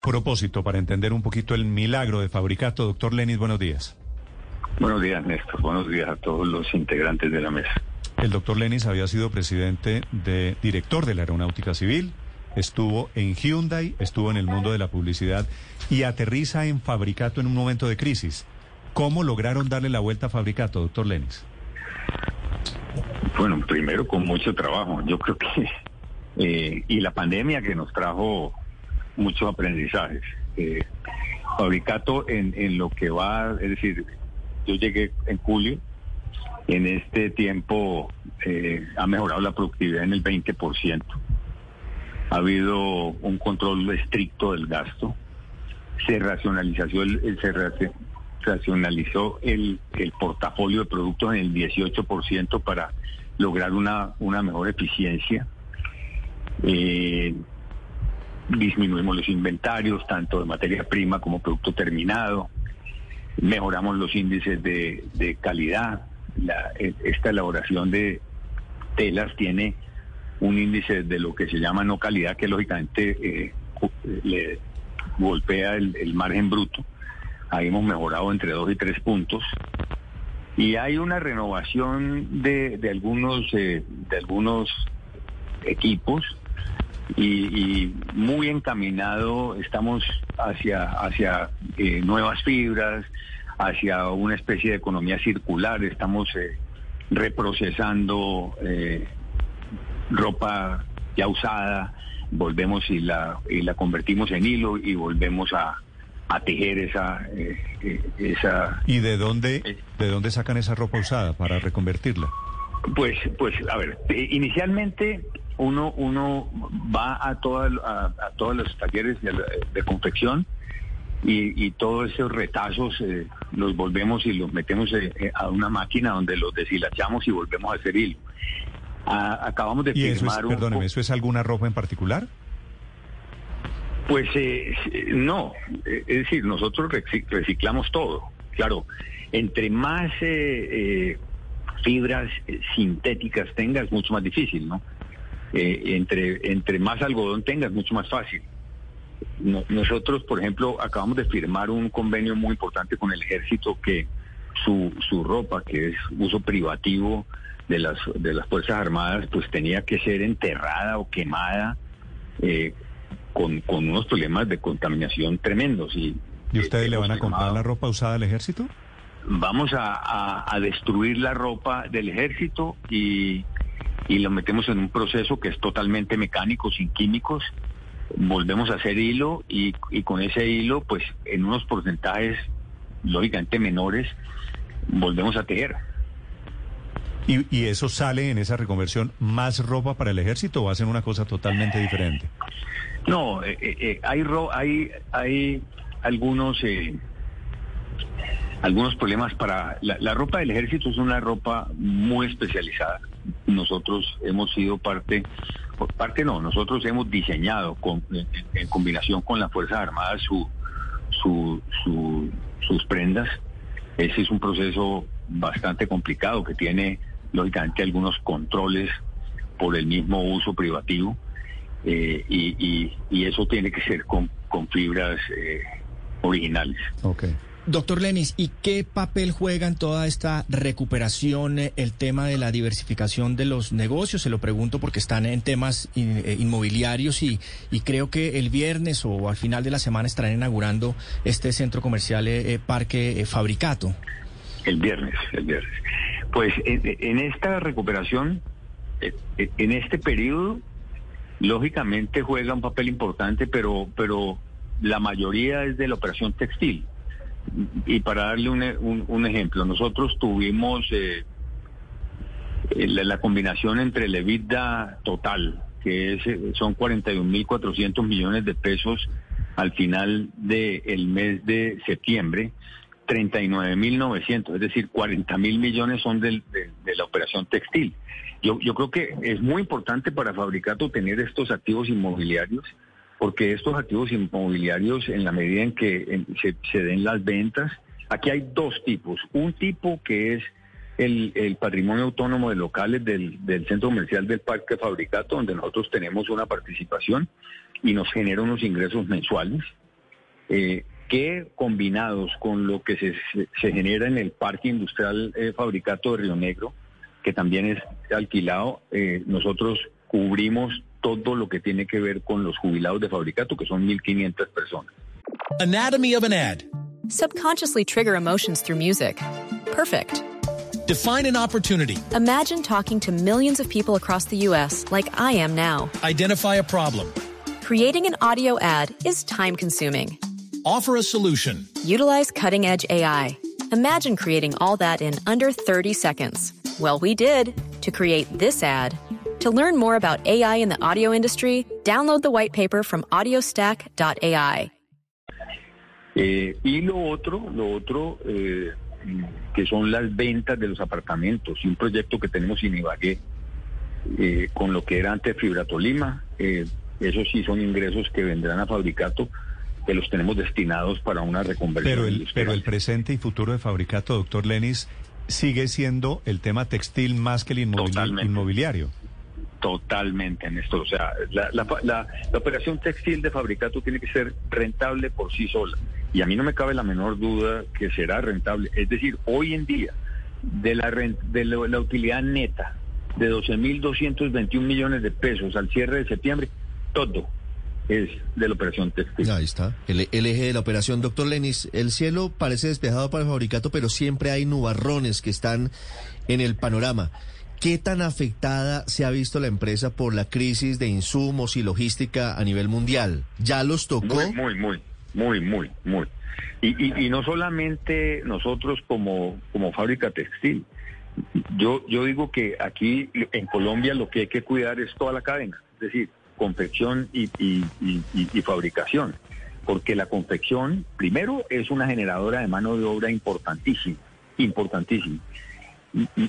Propósito, para entender un poquito el milagro de Fabricato, doctor Lenis, buenos días. Buenos días, Néstor. Buenos días a todos los integrantes de la mesa. El doctor Lenis había sido presidente de director de la Aeronáutica Civil, estuvo en Hyundai, estuvo en el mundo de la publicidad y aterriza en Fabricato en un momento de crisis. ¿Cómo lograron darle la vuelta a Fabricato, doctor Lenis? Bueno, primero con mucho trabajo. Yo creo que... Eh, y la pandemia que nos trajo muchos aprendizajes. Eh, Fabricato en, en lo que va, es decir, yo llegué en julio, en este tiempo eh, ha mejorado la productividad en el 20%. Ha habido un control estricto del gasto. Se racionalizó el, se raci- racionalizó el, el portafolio de productos en el 18% para lograr una, una mejor eficiencia. Eh, disminuimos los inventarios, tanto de materia prima como producto terminado, mejoramos los índices de, calidad. La- e- esta elaboración de telas tiene un índice de lo que se llama no calidad, que lógicamente eh, le golpea el, el margen bruto. Ahí hemos mejorado entre dos y tres puntos. Y hay una renovación de, de algunos eh, de algunos equipos y, y muy encaminado estamos hacia hacia eh, nuevas fibras, hacia una especie de economía circular. Estamos eh, reprocesando eh, ropa ya usada, volvemos y la y la convertimos en hilo y volvemos a, a tejer esa eh, eh, esa ¿Y de dónde, de dónde sacan esa ropa usada para reconvertirla? Pues, pues, a ver, eh, inicialmente uno uno va a, toda, a, a todos los talleres de, de confección y, y todos esos retazos eh, los volvemos y los metemos eh, eh, a una máquina donde los deshilachamos y volvemos a hacer hilo. A- acabamos de ¿Y eso es, un... perdóneme, eso es alguna ropa en particular? Pues eh, no, Eh, es decir, nosotros reci- reciclamos todo. Claro, entre más fibras sintéticas tengas, mucho más difícil, ¿no? Eh, entre, entre más algodón tengas, mucho más fácil. No- nosotros, por ejemplo, acabamos de firmar un convenio muy importante con el ejército que su, su ropa, que es uso privativo de las, de las Fuerzas Armadas, pues tenía que ser enterrada o quemada. eh, con, con unos problemas de contaminación tremendos. ¿Y, ¿Y ustedes eh, le van a comprar la ropa usada al ejército? Vamos a, a- a destruir la ropa del ejército y, y lo metemos en un proceso que es totalmente mecánico, sin químicos. Volvemos a hacer hilo y, y con ese hilo, pues en unos porcentajes lógicamente menores, volvemos a tejer. ¿Y, y eso sale en esa reconversión más ropa para el ejército o hacen una cosa totalmente diferente? No, eh, eh, eh, hay, ro- hay, hay algunos, eh, algunos problemas para... La, la ropa del ejército es una ropa muy especializada. Nosotros hemos sido parte, parte no, nosotros hemos diseñado con- en, combinación con las Fuerzas Armadas su, su, su- sus prendas. Ese es un proceso bastante complicado que tiene, lógicamente, algunos controles por el mismo uso privativo. Eh, y, y- eso tiene que ser con, fibras eh, originales. Ok. Doctor Lenis, ¿y qué papel juega en toda esta recuperación eh, el tema de la diversificación de los negocios? Se lo pregunto porque están en temas eh, inmobiliarios y, y creo que el viernes o al final de la semana estarán inaugurando este centro comercial eh, eh, Parque Fabricato. El viernes, el viernes. Pues en, en esta recuperación, en este periodo, lógicamente juega un papel importante, pero, pero la mayoría es de la operación textil. Y para darle un, un- un ejemplo, nosotros tuvimos eh, eh, la, combinación entre el EBITDA total, que es, eh, son 41.400 millones de pesos al final del mes de septiembre 39.900, es decir, 40 mil millones son de, la operación textil. Yo, yo creo que es muy importante para Fabricato tener estos activos inmobiliarios, porque estos activos inmobiliarios, en la medida en que se, den las ventas, aquí hay dos tipos. Un tipo que es el, patrimonio autónomo de locales del, centro comercial del Parque Fabricato, donde nosotros tenemos una participación y nos genera unos ingresos mensuales. Eh, que combinados con lo que se, se genera en el Parque Industrial eh, Fabricato de Río Negro, que también es alquilado, eh, nosotros cubrimos todo lo que tiene que ver con los jubilados de Fabricato, que son 1.500 personas. Anatomy of an ad. Subconsciously trigger emotions through music. Perfect. Define an opportunity. Imagine talking to millions of people across the U.S. like I am now. Identify a problem. Creating an audio ad is time consuming. Offer a solution. Utilize cutting edge AI. Imagine creating all that in under 30 seconds. Well, we did to create this ad. To learn more about AI in the audio industry, download the white paper from audiostack.ai. Eh, y lo otro, lo otro eh, que son las ventas de los apartamentos y un proyecto que tenemos en Ibagué eh, con lo que era antes Fibra Tolima. Eh, esos sí son ingresos que vendrán a Fabricato que los tenemos destinados para una reconversión. Pero el, pero el presente y futuro de Fabricato, doctor Lenis, sigue siendo el tema textil más que el inmobiliario. Totalmente, Néstor. O sea, la, la, la, operación textil de Fabricato tiene que ser rentable por sí sola. Y a mí no me cabe la menor duda que será rentable. Es decir, hoy en día, de la, de la utilidad neta de 12.221 millones de pesos al cierre de septiembre, todo es de la operación textil. Ahí está, el, eje de la operación. Doctor Lenis, el cielo parece despejado para el fabricato, pero siempre hay nubarrones que están en el panorama. ¿Qué tan afectada se ha visto la empresa por la crisis de insumos y logística a nivel mundial? ¿Ya los tocó? Muy, muy, muy, muy, muy. Y, y, no solamente nosotros como, como fábrica textil. Yo, yo digo que aquí en Colombia lo que hay que cuidar es toda la cadena. Es decir, confección y, fabricación. Porque la confección, primero, es una generadora de mano de obra importantísima, importantísima.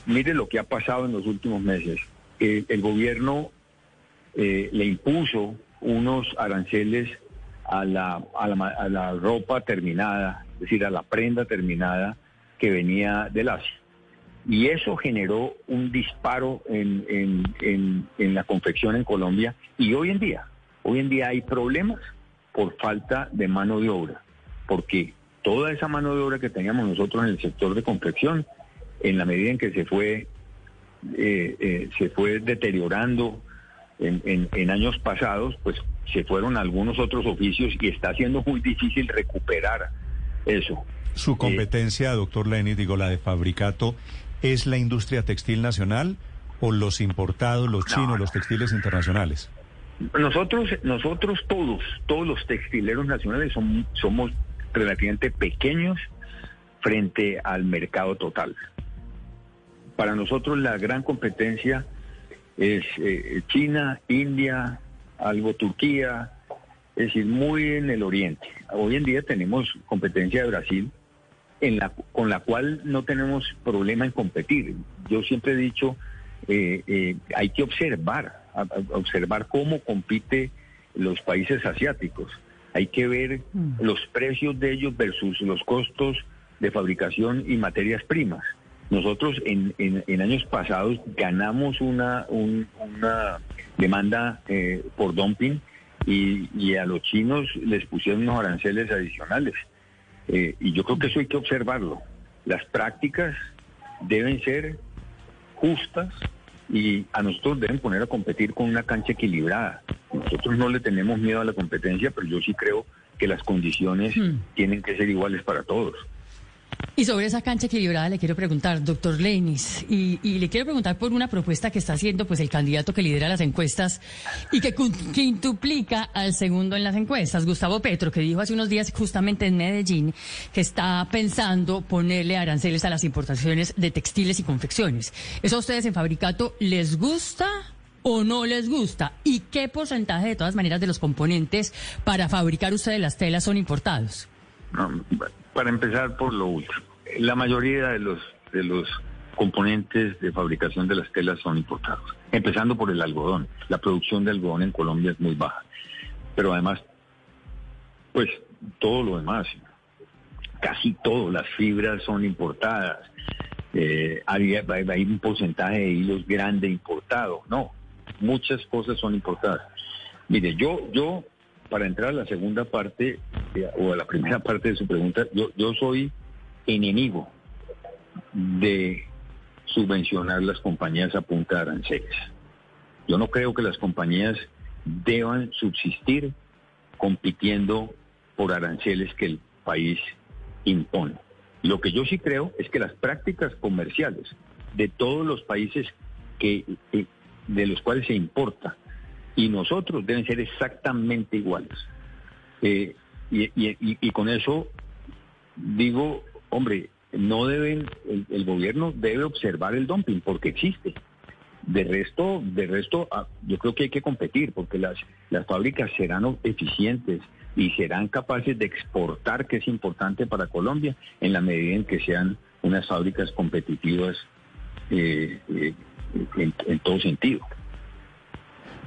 Mire lo que ha pasado en los últimos meses. el gobierno eh, le impuso unos aranceles a la, a, la, a la ropa terminada, es decir, a la prenda terminada que venía del Asia y eso generó un disparo en, en, en, la confección en Colombia y hoy en día, hoy en día hay problemas por falta de mano de obra, porque toda esa mano de obra que teníamos nosotros en el sector de confección, en la medida en que se fue, eh, eh, se fue deteriorando en, en, años pasados, pues se fueron algunos otros oficios y está siendo muy difícil recuperar eso. Su competencia, doctor Lenny, digo, la de fabricato, es la industria textil nacional o los importados, los chinos, los textiles internacionales? Nosotros, nosotros todos, todos los textileros nacionales somos relativamente pequeños frente al mercado total. Para nosotros la gran competencia es eh, China, India, algo Turquía, es decir, muy en el oriente. Hoy en día tenemos competencia de Brasil, en la, con la cual no tenemos problema en competir. Yo siempre he dicho, eh, eh, hay que observar, observar cómo compite los países asiáticos. Hay que ver mm. los precios de ellos versus los costos de fabricación y materias primas. Nosotros en, en, años pasados ganamos una, una demanda eh, por dumping y, y a los chinos les pusieron unos aranceles adicionales. Eh, y yo creo que eso hay que observarlo. Las prácticas deben ser justas y a nosotros deben poner a competir con una cancha equilibrada. Nosotros no le tenemos miedo a la competencia, pero yo sí creo que las condiciones hmm. tienen que ser iguales para todos. Y sobre esa cancha equilibrada le quiero preguntar, doctor Lenis, y, le quiero preguntar por una propuesta que está haciendo pues el candidato que lidera las encuestas y que quintuplica al segundo en las encuestas, Gustavo Petro, que dijo hace unos días justamente en Medellín que está pensando ponerle aranceles a las importaciones de textiles y confecciones. ¿Eso a ustedes en Fabricato les gusta o no les gusta? ¿Y qué porcentaje de todas maneras de los componentes para fabricar ustedes las telas son importados? Para empezar por lo último, la mayoría de los de los componentes de fabricación de las telas son importados, empezando por el algodón. La producción de algodón en Colombia es muy baja, pero además, pues todo lo demás, casi todo, las fibras son importadas, eh, hay, hay, un porcentaje de hilos grande importado, no, muchas cosas son importadas. Mire, yo, yo, para entrar a la segunda parte, o a la primera parte de su pregunta, yo, yo soy enemigo de subvencionar las compañías a punta de aranceles. Yo no creo que las compañías deban subsistir compitiendo por aranceles que el país impone. Lo que yo sí creo es que las prácticas comerciales de todos los países que, de los cuales se importa y nosotros deben ser exactamente iguales. Eh, y, con eso digo, hombre, no deben, el, gobierno debe observar el dumping porque existe. De resto, de resto, ah, yo creo que hay que competir porque las, las fábricas serán eficientes, y serán capaces de exportar, que es importante para Colombia, en la medida en que sean unas fábricas competitivas eh, eh, en todo sentido.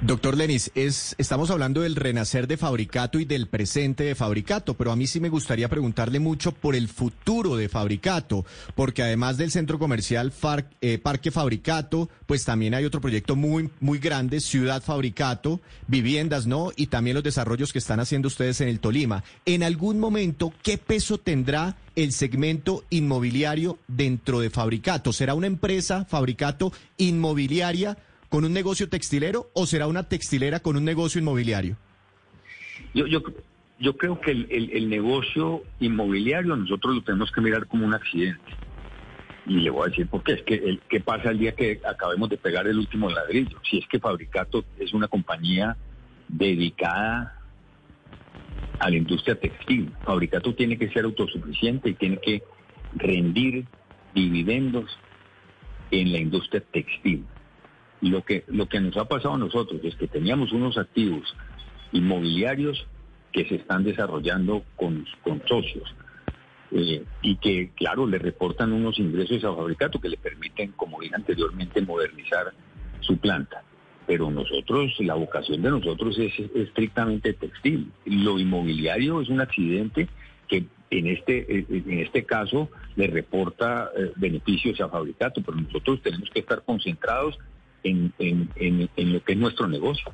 Doctor Lenis, es, estamos hablando del renacer de Fabricato y del presente de Fabricato, pero a mí sí me gustaría preguntarle mucho por el futuro de Fabricato, porque además del centro comercial eh, Parque Fabricato, pues también hay otro proyecto muy, muy grande, Ciudad Fabricato, viviendas, ¿no? Y también los desarrollos que están haciendo ustedes en el Tolima. En algún momento, ¿qué peso tendrá el segmento inmobiliario dentro de Fabricato? ¿Será una empresa, Fabricato, inmobiliaria? Con un negocio textilero o será una textilera con un negocio inmobiliario? Yo, yo, creo que el, negocio inmobiliario nosotros lo tenemos que mirar como un accidente. Y le voy a decir por qué. Es que qué pasa el día que acabemos de pegar el último ladrillo. Si es que Fabricato es una compañía dedicada a la industria textil. Fabricato tiene que ser autosuficiente y tiene que rendir dividendos en la industria textil. Lo que, lo que nos ha pasado a nosotros es que teníamos unos activos inmobiliarios que se están desarrollando con, con socios eh, y que, claro, le reportan unos ingresos a Fabricato que le permiten, como dije anteriormente, modernizar su planta. Pero nosotros, la vocación de nosotros es estrictamente textil. Lo inmobiliario es un accidente que en este, en este caso le reporta eh, beneficios a Fabricato, pero nosotros tenemos que estar concentrados en, en, lo que es nuestro negocio.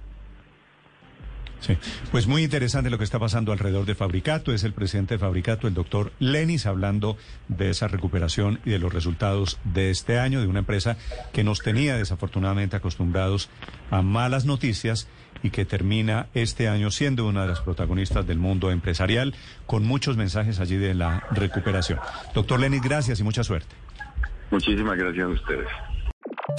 Sí, pues muy interesante lo que está pasando alrededor de Fabricato. Es el presidente de Fabricato, el doctor Lenis, hablando de esa recuperación y de los resultados de este año de una empresa que nos tenía desafortunadamente acostumbrados a malas noticias y que termina este año siendo una de las protagonistas del mundo empresarial, con muchos mensajes allí de la recuperación. Doctor Lenis, gracias y mucha suerte. Muchísimas gracias a ustedes.